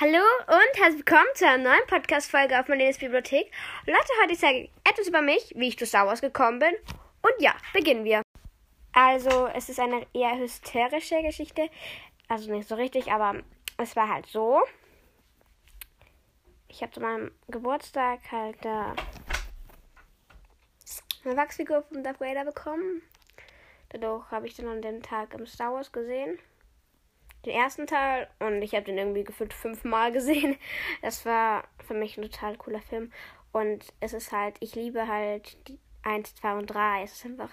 Hallo und herzlich willkommen zu einer neuen Podcast-Folge auf meiner Bibliothek. Leute, heute zeige ich etwas über mich, wie ich zu Star Wars gekommen bin. Und ja, beginnen wir. Also, es ist eine eher hysterische Geschichte. Also nicht so richtig, aber es war halt so. Ich habe zu meinem Geburtstag halt äh, eine Wachsfigur von Darth Vader bekommen. Dadurch habe ich dann an dem Tag im Star Wars gesehen den ersten Teil und ich habe den irgendwie gefühlt fünfmal gesehen. Das war für mich ein total cooler Film. Und es ist halt, ich liebe halt die 1, 2 und 3. Es ist einfach.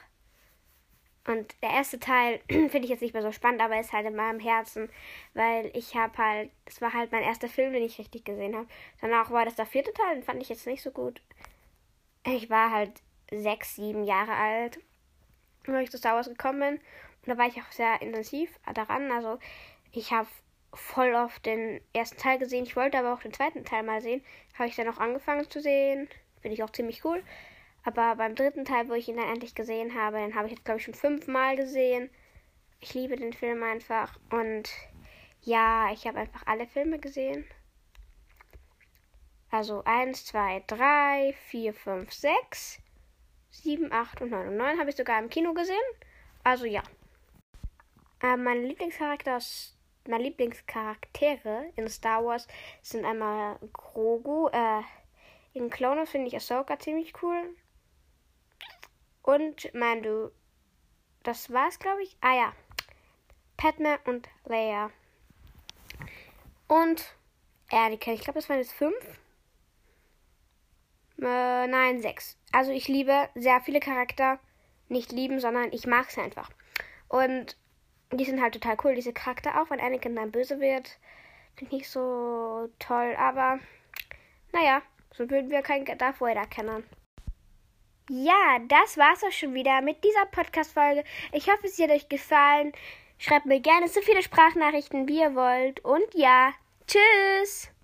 Und der erste Teil finde ich jetzt nicht mehr so spannend, aber ist halt in meinem Herzen, weil ich habe halt, es war halt mein erster Film, den ich richtig gesehen habe. Danach war das der vierte Teil, den fand ich jetzt nicht so gut. Ich war halt sechs, sieben Jahre alt, als ich zu Star Wars gekommen bin. Und da war ich auch sehr intensiv daran. Also ich habe voll oft den ersten Teil gesehen. Ich wollte aber auch den zweiten Teil mal sehen. Habe ich dann auch angefangen zu sehen. Finde ich auch ziemlich cool. Aber beim dritten Teil, wo ich ihn dann endlich gesehen habe, den habe ich jetzt, glaube ich, schon fünfmal gesehen. Ich liebe den Film einfach. Und ja, ich habe einfach alle Filme gesehen. Also 1, 2, 3, 4, 5, 6, 7, 8 und 9. Und 9 habe ich sogar im Kino gesehen. Also ja. Äh, mein Lieblingscharakter ist meine Lieblingscharaktere in Star Wars sind einmal Grogu. Äh, in Clone finde ich Ahsoka ziemlich cool. Und Mandu. Das war's, glaube ich. Ah ja. Padme und Leia. Und Anakin. Ich glaube, das waren jetzt fünf. Äh, nein, sechs. Also ich liebe sehr viele Charakter. Nicht lieben, sondern ich mag es einfach. Und die sind halt total cool, diese Charakter, auch wenn Anakin dann böse wird. Finde ich nicht so toll, aber naja, so würden wir keinen Darth Vader kennen. Ja, das war's auch schon wieder mit dieser Podcast-Folge. Ich hoffe, es hat euch gefallen. Schreibt mir gerne so viele Sprachnachrichten, wie ihr wollt. Und ja, tschüss!